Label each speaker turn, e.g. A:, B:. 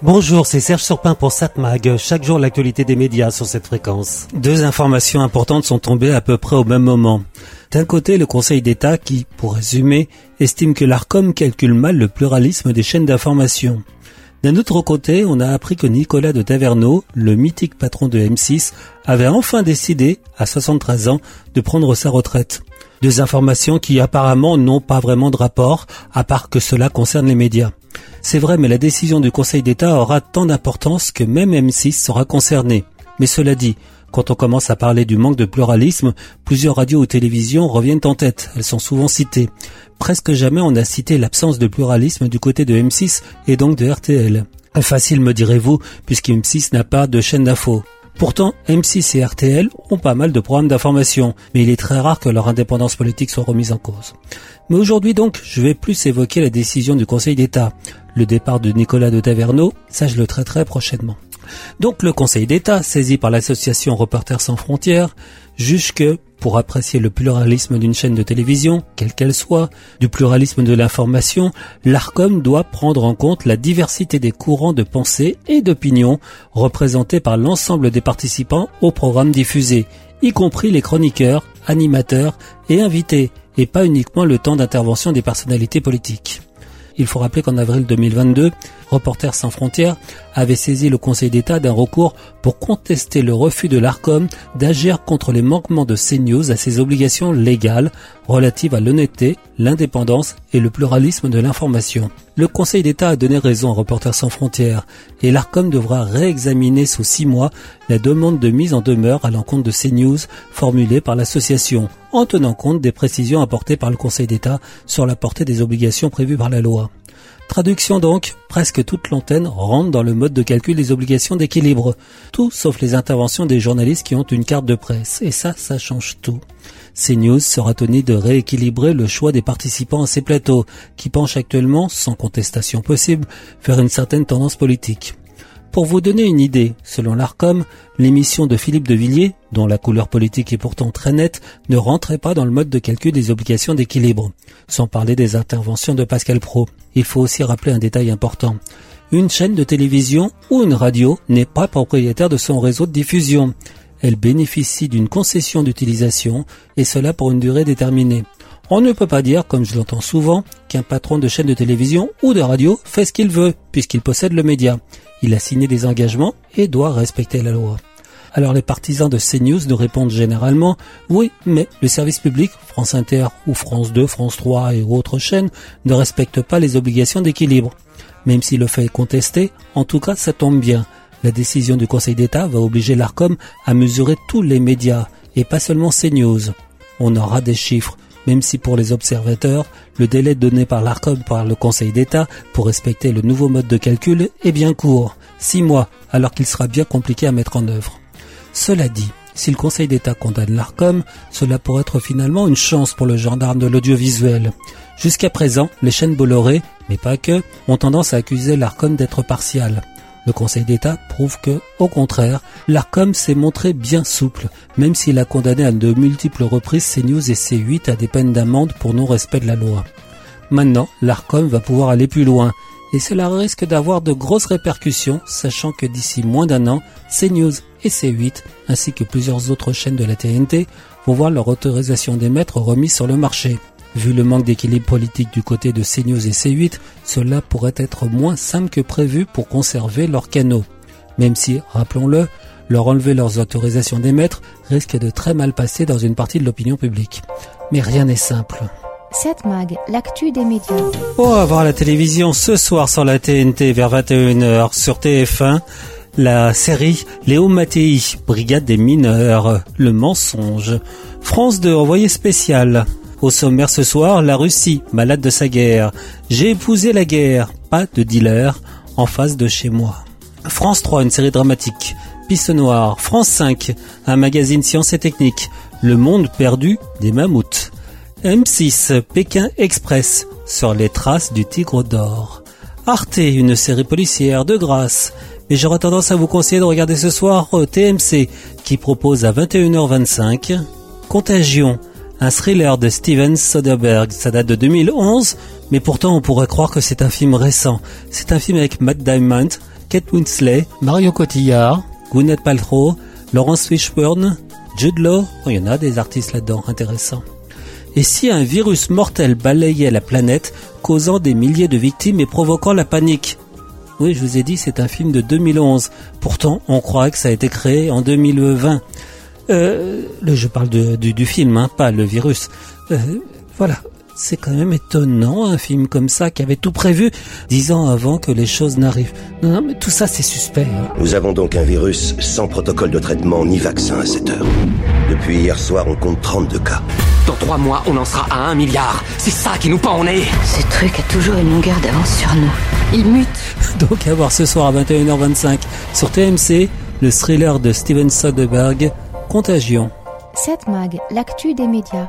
A: Bonjour, c'est Serge Surpin pour SatMag. Chaque jour, l'actualité des médias sur cette fréquence. Deux informations importantes sont tombées à peu près au même moment. D'un côté, le Conseil d'État qui, pour résumer, estime que l'ARCOM calcule mal le pluralisme des chaînes d'information. D'un autre côté, on a appris que Nicolas de Taverneau, le mythique patron de M6, avait enfin décidé, à 73 ans, de prendre sa retraite. Deux informations qui apparemment n'ont pas vraiment de rapport, à part que cela concerne les médias. C'est vrai, mais la décision du Conseil d'État aura tant d'importance que même M6 sera concerné. Mais cela dit, quand on commence à parler du manque de pluralisme, plusieurs radios ou télévisions reviennent en tête. Elles sont souvent citées. Presque jamais on a cité l'absence de pluralisme du côté de M6 et donc de RTL. Facile me direz-vous, puisque M6 n'a pas de chaîne d'info. Pourtant, M6 et RTL ont pas mal de programmes d'information, mais il est très rare que leur indépendance politique soit remise en cause. Mais aujourd'hui donc, je vais plus évoquer la décision du Conseil d'État. Le départ de Nicolas de Taverneau, ça je le traiterai prochainement. Donc le Conseil d'État, saisi par l'association Reporters sans frontières, juge que, pour apprécier le pluralisme d'une chaîne de télévision, quelle qu'elle soit, du pluralisme de l'information, l'ARCOM doit prendre en compte la diversité des courants de pensée et d'opinion représentés par l'ensemble des participants au programme diffusé, y compris les chroniqueurs, animateurs et invités, et pas uniquement le temps d'intervention des personnalités politiques. Il faut rappeler qu'en avril 2022, Reporters sans frontières avait saisi le Conseil d'État d'un recours pour contester le refus de l'ARCOM d'agir contre les manquements de CNews à ses obligations légales relatives à l'honnêteté, l'indépendance et le pluralisme de l'information. Le Conseil d'État a donné raison à Reporters sans frontières et l'ARCOM devra réexaminer sous six mois la demande de mise en demeure à l'encontre de CNews formulée par l'association en tenant compte des précisions apportées par le Conseil d'État sur la portée des obligations prévues par la loi. Traduction donc, presque toute l'antenne rentre dans le mode de calcul des obligations d'équilibre. Tout sauf les interventions des journalistes qui ont une carte de presse. Et ça, ça change tout. CNews sera tenu de rééquilibrer le choix des participants à ces plateaux, qui penchent actuellement, sans contestation possible, vers une certaine tendance politique. Pour vous donner une idée, selon l'ARCOM, l'émission de Philippe de Villiers, dont la couleur politique est pourtant très nette, ne rentrait pas dans le mode de calcul des obligations d'équilibre, sans parler des interventions de Pascal Pro. Il faut aussi rappeler un détail important. Une chaîne de télévision ou une radio n'est pas propriétaire de son réseau de diffusion. Elle bénéficie d'une concession d'utilisation, et cela pour une durée déterminée. On ne peut pas dire, comme je l'entends souvent, qu'un patron de chaîne de télévision ou de radio fait ce qu'il veut, puisqu'il possède le média. Il a signé des engagements et doit respecter la loi. Alors les partisans de CNews nous répondent généralement oui, mais le service public, France Inter ou France 2, France 3 et autres chaînes ne respectent pas les obligations d'équilibre. Même si le fait est contesté, en tout cas ça tombe bien. La décision du Conseil d'État va obliger l'ARCOM à mesurer tous les médias et pas seulement CNews. On aura des chiffres, même si pour les observateurs, le délai donné par l'ARCOM par le Conseil d'État pour respecter le nouveau mode de calcul est bien court, six mois, alors qu'il sera bien compliqué à mettre en œuvre. Cela dit, si le Conseil d'État condamne l'ARCOM, cela pourrait être finalement une chance pour le gendarme de l'audiovisuel. Jusqu'à présent, les chaînes Bolloré, mais pas que, ont tendance à accuser l'ARCOM d'être partial. Le Conseil d'État prouve que, au contraire, l'ARCOM s'est montré bien souple, même s'il a condamné à de multiples reprises CNews et C8 à des peines d'amende pour non-respect de la loi. Maintenant, l'ARCOM va pouvoir aller plus loin, et cela risque d'avoir de grosses répercussions, sachant que d'ici moins d'un an, CNews et C8, ainsi que plusieurs autres chaînes de la TNT, vont voir leur autorisation d'émettre remise sur le marché. Vu le manque d'équilibre politique du côté de CNews et C8, cela pourrait être moins simple que prévu pour conserver leurs canaux. Même si, rappelons-le, leur enlever leurs autorisations d'émettre risque de très mal passer dans une partie de l'opinion publique. Mais rien n'est simple.
B: 7 Mag, l'actu des médias.
A: On va voir la télévision ce soir sur la TNT vers 21h sur TF1. La série Léo Mattei, Brigade des mineurs, le mensonge. France 2, envoyé spécial. Au sommaire ce soir, la Russie, malade de sa guerre. J'ai épousé la guerre, pas de dealer, en face de chez moi. France 3, une série dramatique. Piste noire. France 5, un magazine sciences et techniques. Le monde perdu des mammouths. M6, Pékin Express, sur les traces du tigre d'or. Arte, une série policière de grâce. Mais j'aurais tendance à vous conseiller de regarder ce soir TMC, qui propose à 21h25 Contagion, un thriller de Steven Soderbergh. Ça date de 2011, mais pourtant on pourrait croire que c'est un film récent. C'est un film avec Matt Diamond Kate Winslet, Mario Cotillard, Gwyneth Paltrow, Laurence Fishburne, Jude Law. Oh, il y en a des artistes là-dedans, intéressants. Et si un virus mortel balayait la planète, causant des milliers de victimes et provoquant la panique? Oui, je vous ai dit, c'est un film de 2011. Pourtant, on croit que ça a été créé en 2020. Euh, je parle du, film, hein, pas le virus. Euh, voilà, c'est quand même étonnant, un film comme ça qui avait tout prévu dix ans avant que les choses n'arrivent. Non, non, mais tout ça, c'est suspect. Hein.
C: Nous avons donc un virus sans protocole de traitement ni vaccin à cette heure. Depuis hier soir, on compte 32 cas.
D: Dans trois mois, on en sera à un milliard. C'est ça qui nous pend au nez.
E: Ce truc a toujours une longueur d'avance sur nous. Il mute.
A: Donc à voir ce soir à 21h25 sur TMC, le thriller de Steven Soderbergh, Contagion.
B: 7 Mag, l'actu des médias.